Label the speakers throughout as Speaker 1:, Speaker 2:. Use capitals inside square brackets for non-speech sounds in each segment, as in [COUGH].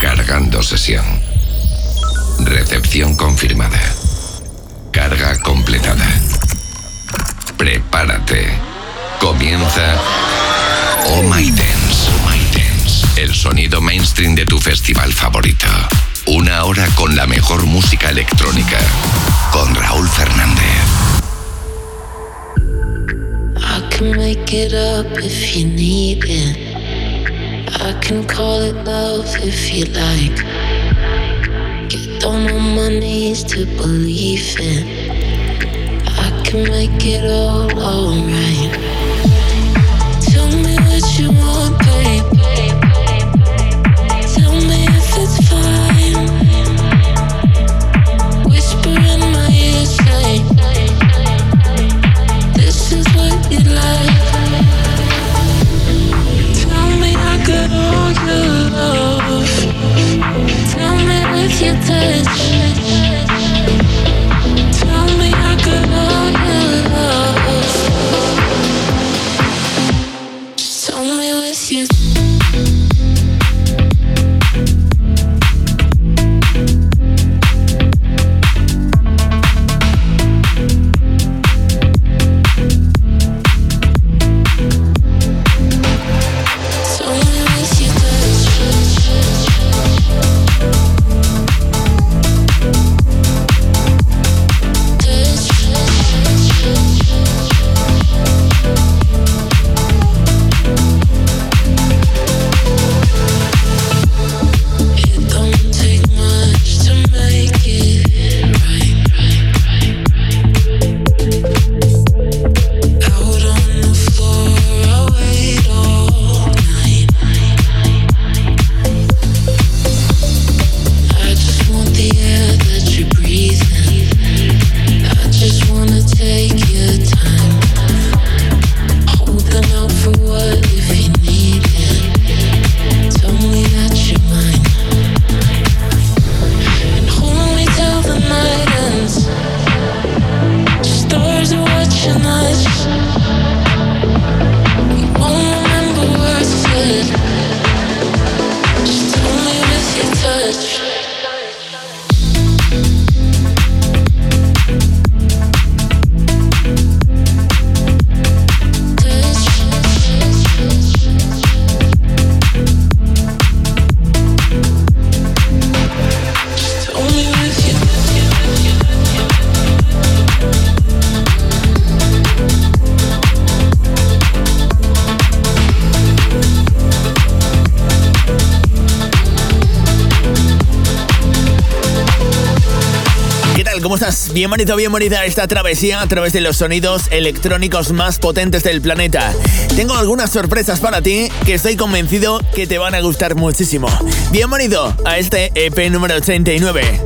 Speaker 1: Cargando sesión. Recepción confirmada. Carga completada. Prepárate. Comienza Oh My Dance. Oh My Dance. El sonido mainstream de tu festival favorito. Una hora con la mejor música electrónica. Con Raúl Fernández.
Speaker 2: I can make it up if you need it. I can call it love if you like. Get down on my knees to believe in. I can make it all alright. you touch.
Speaker 3: Bienvenido, bienvenida a esta travesía a través de los sonidos electrónicos más potentes del planeta. Tengo algunas sorpresas para ti que estoy convencido que te van a gustar muchísimo. Bienvenido a este EP número 89.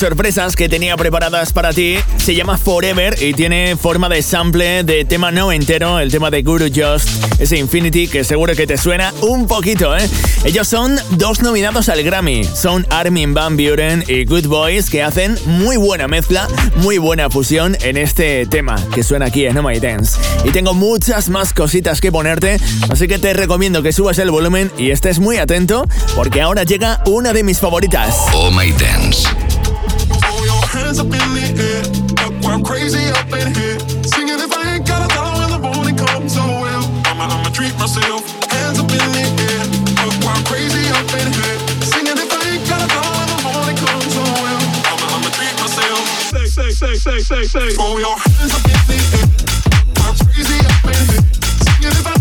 Speaker 4: Sorpresas que tenía preparadas para ti se llama Forever y tiene forma de sample de tema no entero, el tema de Guru Just, ese Infinity que seguro que te suena un poquito, ¿eh? Ellos son dos nominados al Grammy, son Armin Van Buren y Good Boys que hacen muy buena mezcla, muy buena fusión en este tema que suena aquí en Oh My Dance. Y tengo muchas más cositas que ponerte, así que te recomiendo que subas el volumen y estés muy atento porque ahora llega una de mis favoritas.
Speaker 1: Oh My Dance.
Speaker 5: Hands up in the air. Up I'm crazy up in here. Singing if I ain't got a dollar when the morning comes, oh well. I'ma, I'ma treat myself. Hands up in the air. Up I'm crazy up in here. Singing if I ain't got a dollar when the morning comes, oh well. I'ma, I'ma treat myself. Say, say, say, say, say, say. Throw your hands up in the air. I'm crazy up in here. Singing if I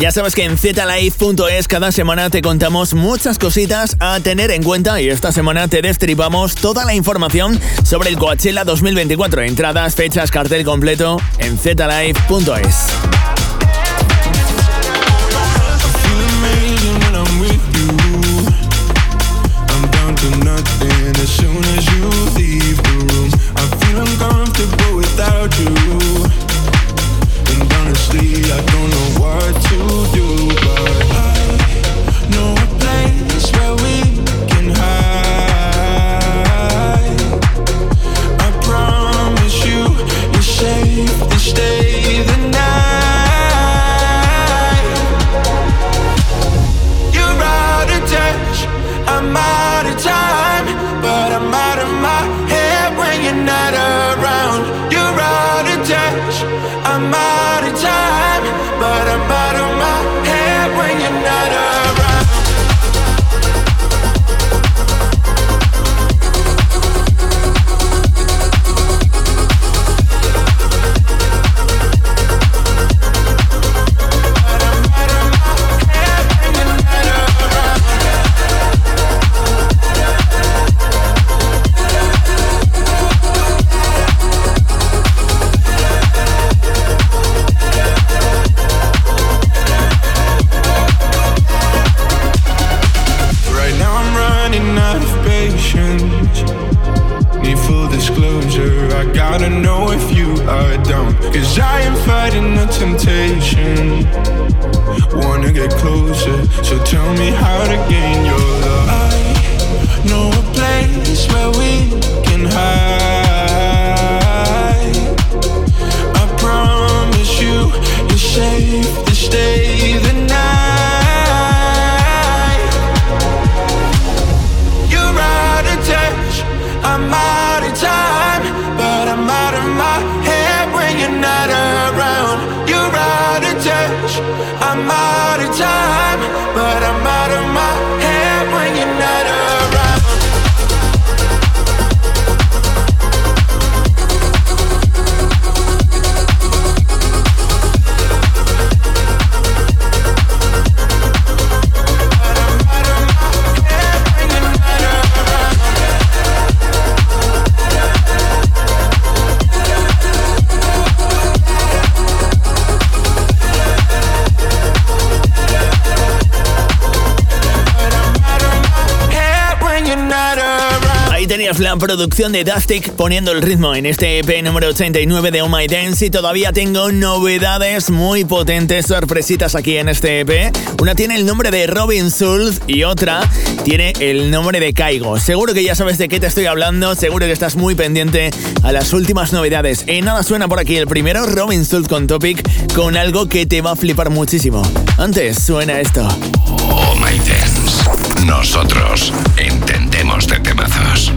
Speaker 6: Ya sabes que en zlife.es cada semana te contamos muchas cositas a tener en cuenta y esta semana te destripamos toda la información sobre el Coachella 2024. Entradas, fechas, cartel completo en zlife.es. producción de Dustic poniendo el ritmo en este EP número 89 de Oh My Dance y todavía tengo novedades muy potentes, sorpresitas aquí en este EP. Una tiene el nombre de Robin Schulz y otra tiene el nombre de Caigo. Seguro que ya sabes de qué te estoy hablando, seguro que estás muy pendiente a las últimas novedades. En nada suena por aquí el primero, Robin Schulz con Topic, con algo que te va a flipar muchísimo. Antes suena esto.
Speaker 7: Oh My Dance. Nosotros entendemos de temazos.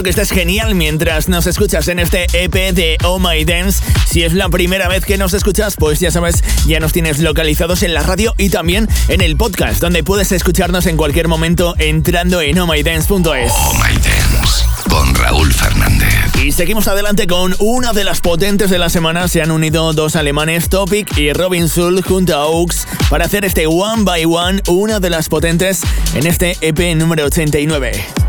Speaker 2: Espero que estés genial mientras nos escuchas en este EP de Oh My Dance. Si es la primera vez que nos escuchas, pues ya sabes, ya nos tienes localizados en la radio y también en el podcast, donde puedes escucharnos en cualquier momento entrando en ohmydance.es.
Speaker 1: Oh My Dance con Raúl Fernández.
Speaker 2: Y seguimos adelante con una de las potentes de la semana. Se han unido dos alemanes, Topic y Robin Sul, junto a Oaks, para hacer este One by One, una de las potentes en este EP número 89.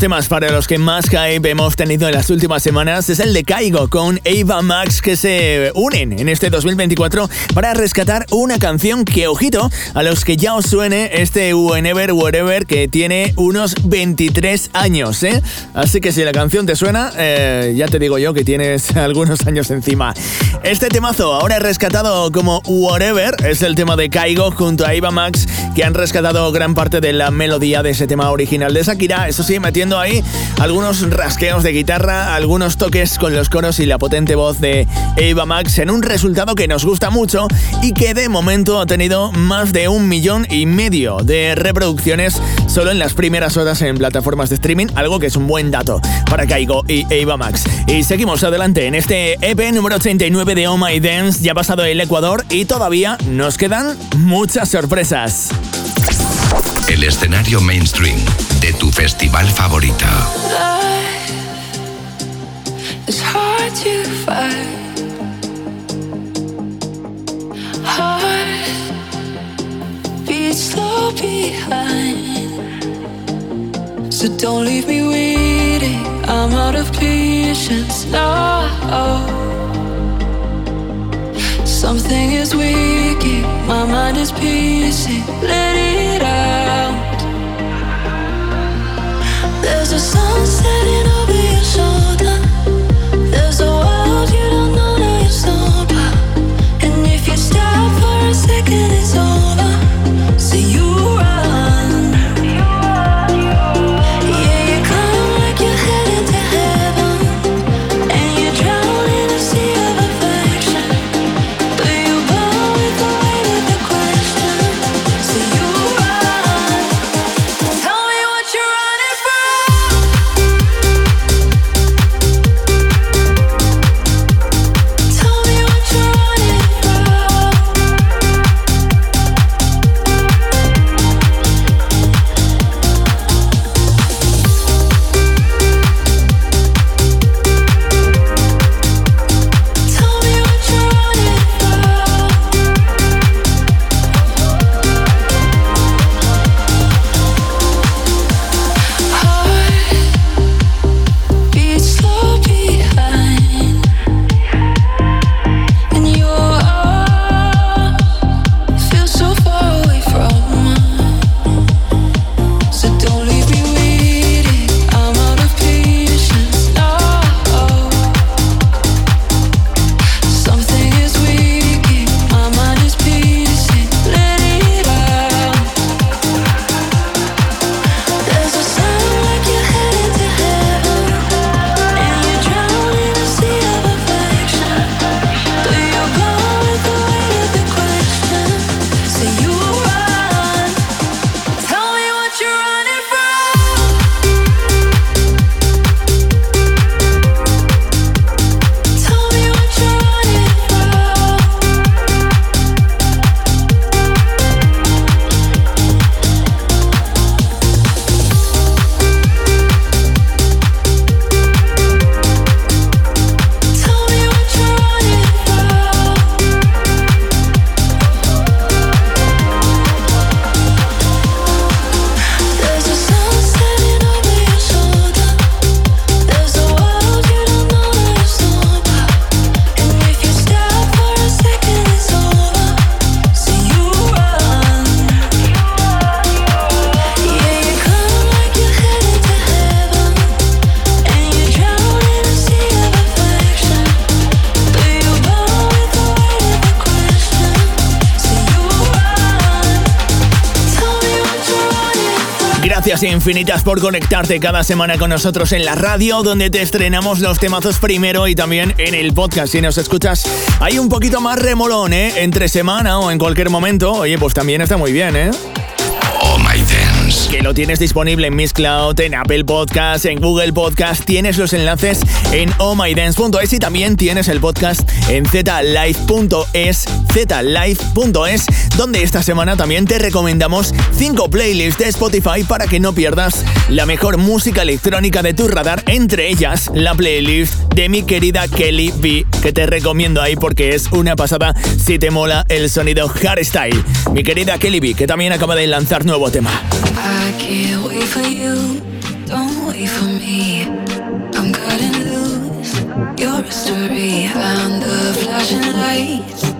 Speaker 4: Temas para los que más hype hemos tenido en las últimas semanas es el de Caigo con Ava Max que se unen en este 2024 para rescatar una canción que, ojito, a los que ya os suene este Whenever Wherever que tiene unos 23 años, ¿eh? Así que si la canción te suena, eh, ya te digo yo que tienes [LAUGHS] algunos años encima. Este temazo, ahora rescatado como Whatever, es el tema de Caigo junto a Ava Max que han rescatado gran parte de la melodía de ese tema original de Shakira. Eso sí, metiendo ahí algunos rasqueos de guitarra, algunos toques con los coros y la potente voz de Ava Max en un resultado que nos gusta mucho y que de momento ha tenido más de un millón y medio de reproducciones solo en las primeras horas en plataformas de streaming, algo que es un buen dato para Kaigo y Ava Max. Y seguimos adelante en este EP número 89 de Oh My Dance, ya pasado el Ecuador y todavía nos quedan muchas sorpresas.
Speaker 1: El escenario mainstream de tu festival favorito.
Speaker 7: So don't leave me waiting. I'm out of patience now. Something is waking. My mind is pacing. Let it out. There's a sun setting over your shoulder.
Speaker 4: Infinitas por conectarte cada semana con nosotros en la radio, donde te estrenamos los temazos primero y también en el podcast. Si nos escuchas, hay un poquito más remolón, ¿eh? Entre semana o en cualquier momento. Oye, pues también está muy bien, ¿eh?
Speaker 1: Oh My Dance.
Speaker 4: Que lo tienes disponible en Miss Cloud, en Apple Podcast, en Google Podcast. Tienes los enlaces en ohmydance.es y también tienes el podcast en zlive.es, zlive.es, donde esta semana también te recomendamos 5 playlists de Spotify para que no pierdas la mejor música electrónica de tu radar, entre ellas la playlist de mi querida Kelly B, que te recomiendo ahí porque es una pasada si te mola el sonido hardstyle. Mi querida Kelly B, que también acaba de lanzar nuevo tema.
Speaker 7: Story. The flashing lights,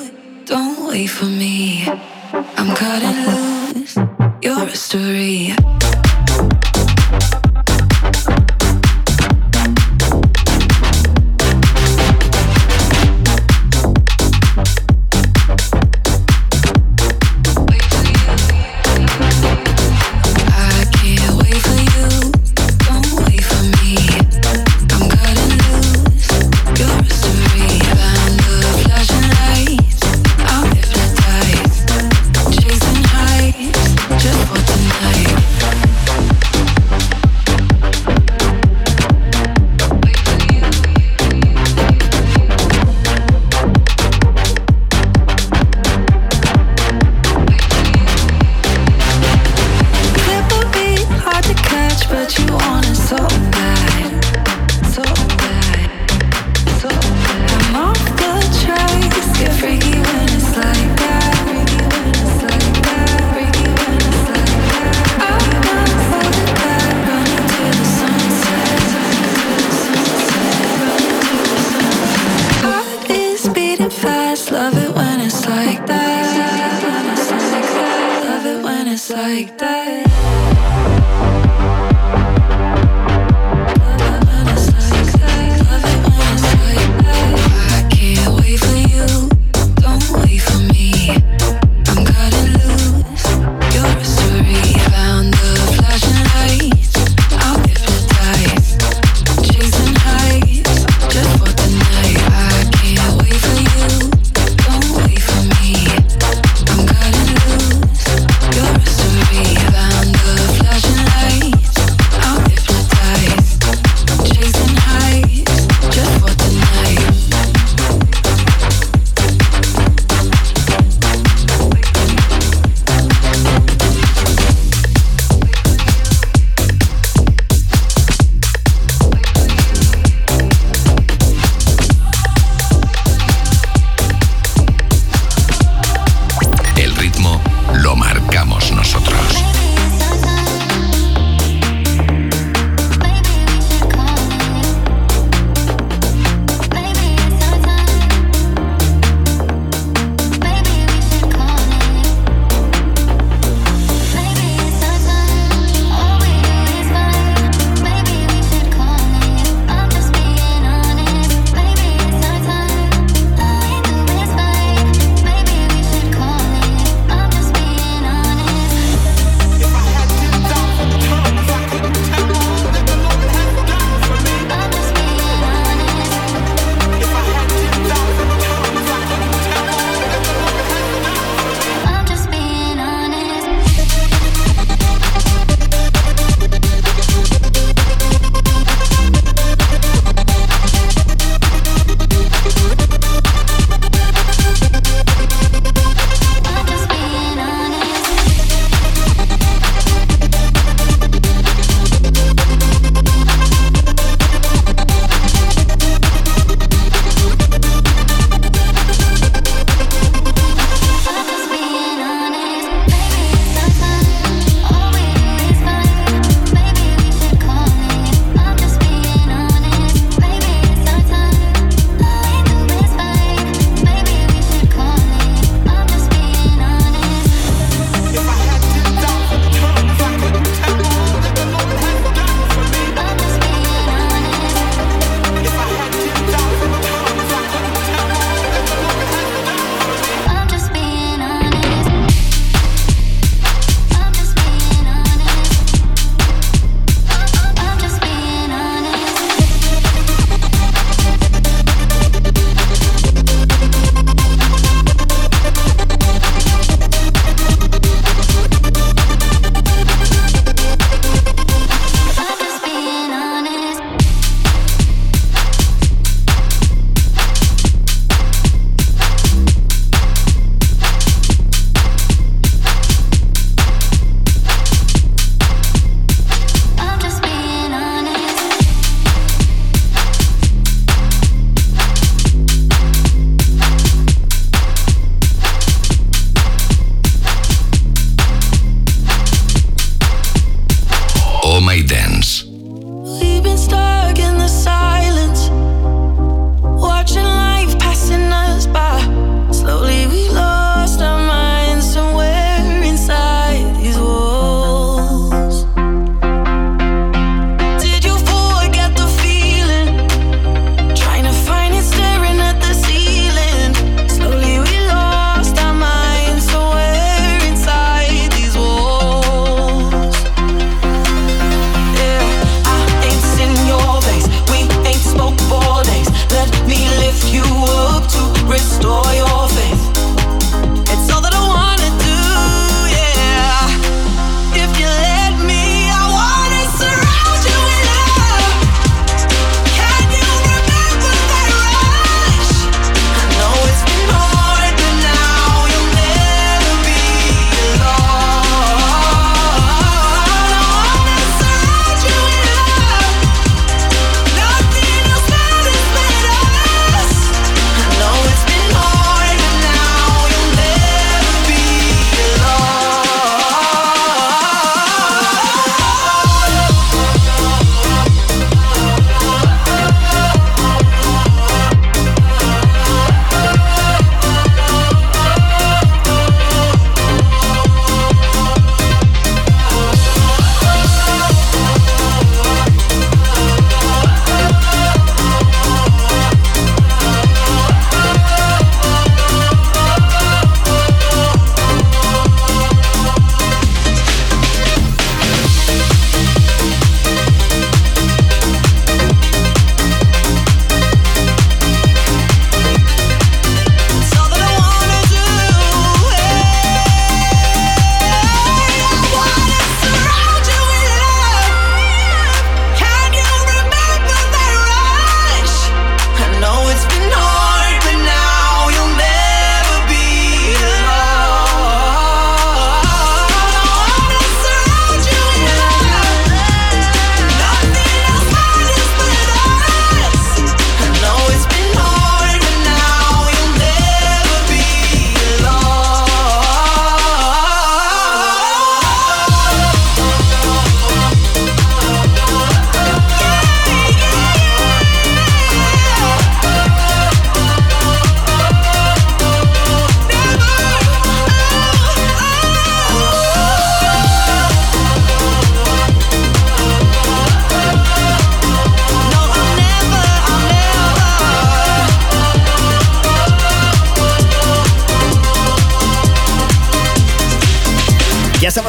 Speaker 7: wait for me. I'm cutting loose, you're a story.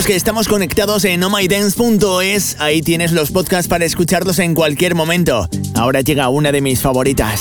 Speaker 8: que estamos conectados en omydance.es. Ahí tienes los podcasts para escucharlos en cualquier momento. Ahora llega una de mis favoritas.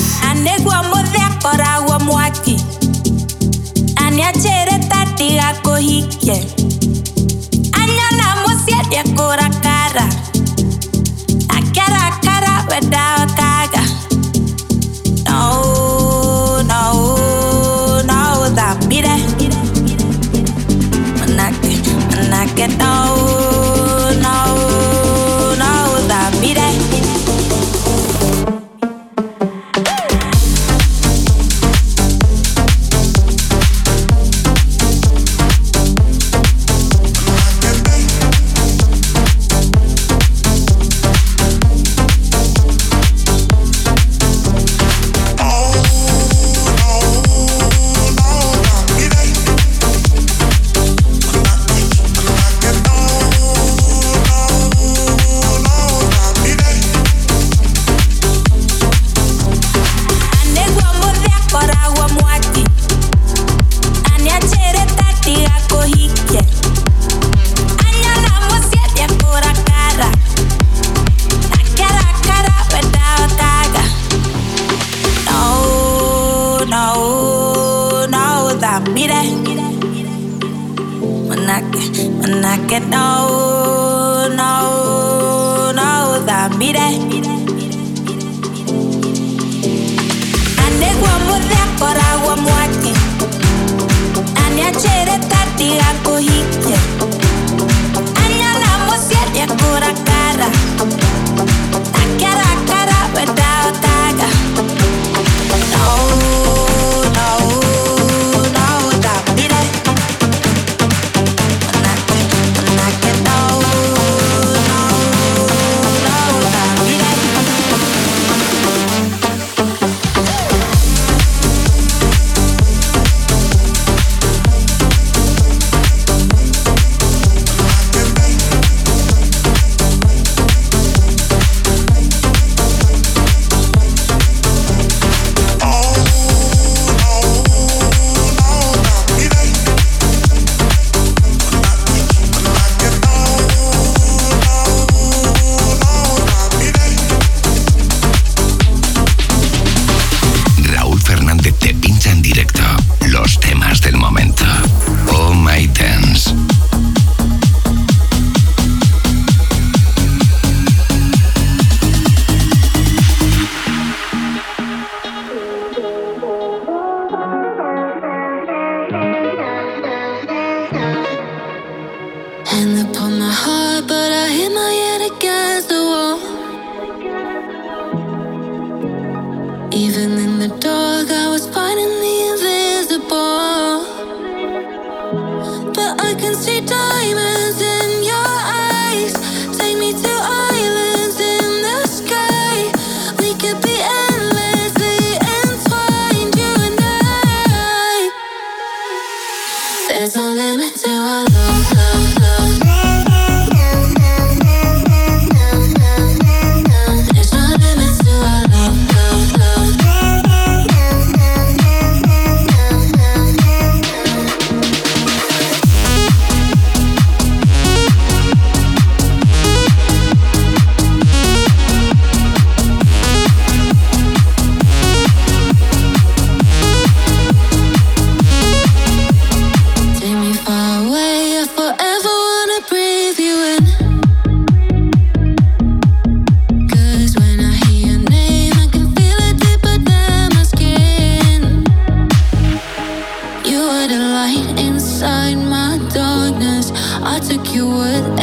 Speaker 9: took you
Speaker 4: with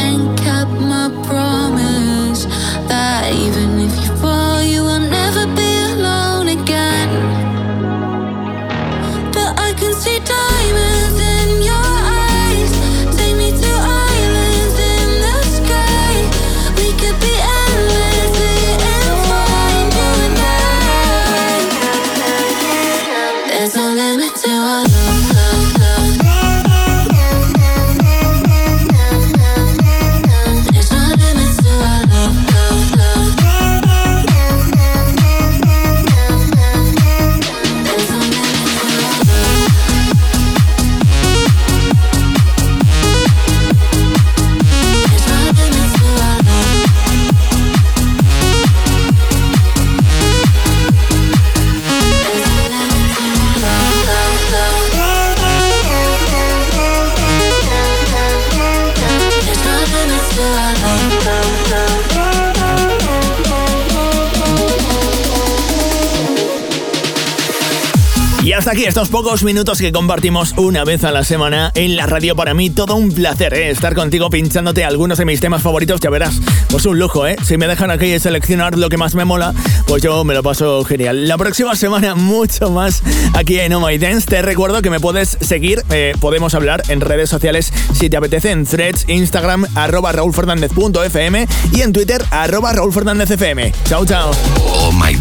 Speaker 4: estos pocos minutos que compartimos una vez a la semana en la radio. Para mí, todo un placer ¿eh? estar contigo pinchándote algunos de mis temas favoritos. Ya verás, pues un lujo, ¿eh? Si me dejan aquí seleccionar lo que más me mola, pues yo me lo paso genial. La próxima semana, mucho más aquí en Oh My Dance. Te recuerdo que me puedes seguir, eh, podemos hablar en redes sociales si te apetece, en threads, Instagram, arroba raulfernandez.fm y en Twitter, arroba raulfernandezfm. Chao, chao.
Speaker 1: Oh My